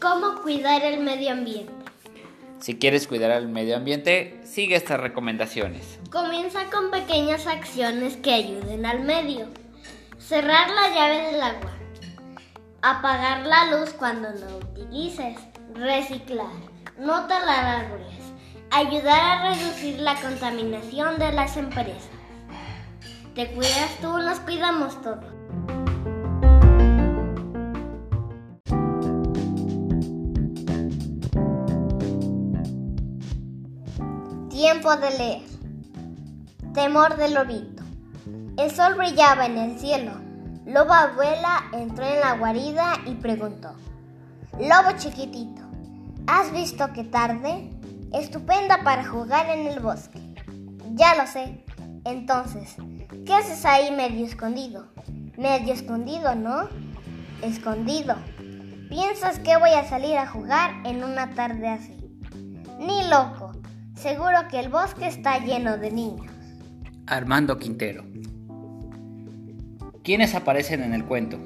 ¿Cómo cuidar el medio ambiente? Si quieres cuidar el medio ambiente, sigue estas recomendaciones. Comienza con pequeñas acciones que ayuden al medio. Cerrar la llave del agua. Apagar la luz cuando no utilices. Reciclar. No talar árboles. Ayudar a reducir la contaminación de las empresas. Te cuidas tú, nos cuidamos todos. Tiempo de leer. Temor del lobito. El sol brillaba en el cielo. Loba abuela entró en la guarida y preguntó. Lobo chiquitito, ¿has visto qué tarde? Estupenda para jugar en el bosque. Ya lo sé. Entonces, ¿qué haces ahí medio escondido? Medio escondido, ¿no? Escondido. ¿Piensas que voy a salir a jugar en una tarde así? Ni loco. Seguro que el bosque está lleno de niños. Armando Quintero. ¿Quiénes aparecen en el cuento?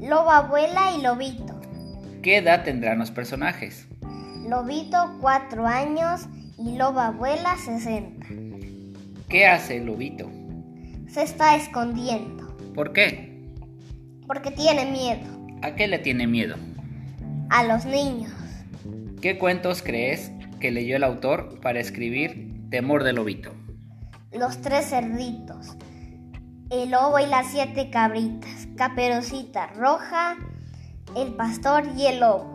Loba abuela y Lobito. ¿Qué edad tendrán los personajes? Lobito cuatro años y Loba abuela 60. ¿Qué hace el lobito? Se está escondiendo ¿Por qué? porque tiene miedo ¿A qué le tiene miedo? a los niños. ¿Qué cuentos crees que leyó el autor para escribir Temor del Lobito? Los tres cerditos. El lobo y las siete cabritas. Caperucita roja, el pastor y el lobo.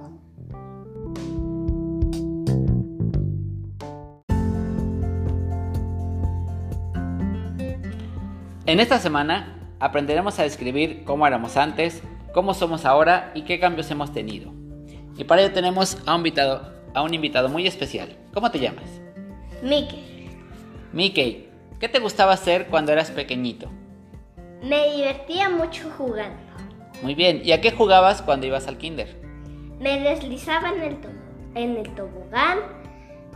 En esta semana aprenderemos a describir cómo éramos antes, cómo somos ahora y qué cambios hemos tenido. Y para ello tenemos a un invitado, a un invitado muy especial. ¿Cómo te llamas? Mickey. Mickey, ¿qué te gustaba hacer cuando eras pequeñito? Me divertía mucho jugando. Muy bien, ¿y a qué jugabas cuando ibas al kinder? Me deslizaba en el, en el tobogán,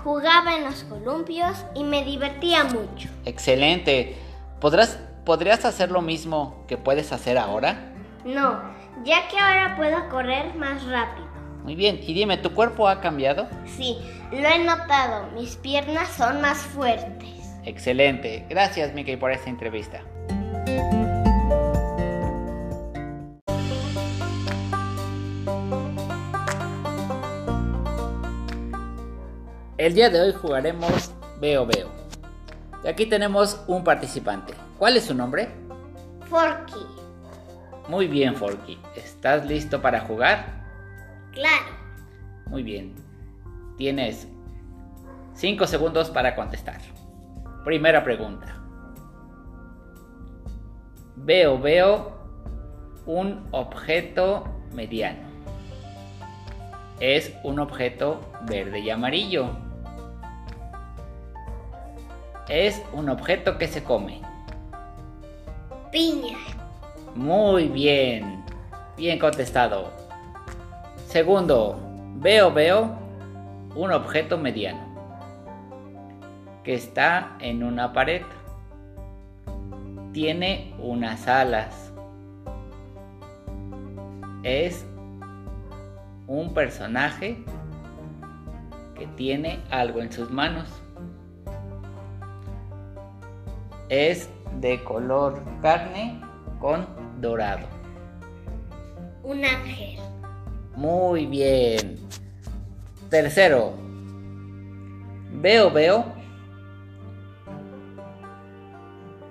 jugaba en los columpios y me divertía mucho. Excelente. ¿Podrás, ¿Podrías hacer lo mismo que puedes hacer ahora? No, ya que ahora puedo correr más rápido. Muy bien, y dime, ¿tu cuerpo ha cambiado? Sí, lo he notado, mis piernas son más fuertes. Excelente. Gracias, Mickey, por esta entrevista. El día de hoy jugaremos Veo Veo. Y aquí tenemos un participante. ¿Cuál es su nombre? Forky, Muy bien, Forky. ¿Estás listo para jugar? claro. Muy bien. Tienes 5 segundos para contestar. Primera pregunta. Veo, veo un objeto mediano. Es un objeto verde y amarillo. Es un objeto que se come. Piña, Muy bien. Bien contestado. Segundo, veo, veo un objeto mediano que está en una pared. Tiene unas alas. Es un personaje que tiene algo en sus manos. Es de color carne con dorado. un ángel, Muy bien. Tercero. Veo, veo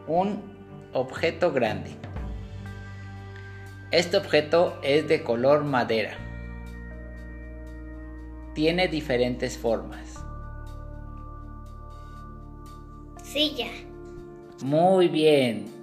un objeto grande. Este objeto es de color madera. Tiene diferentes formas. silla, Muy bien.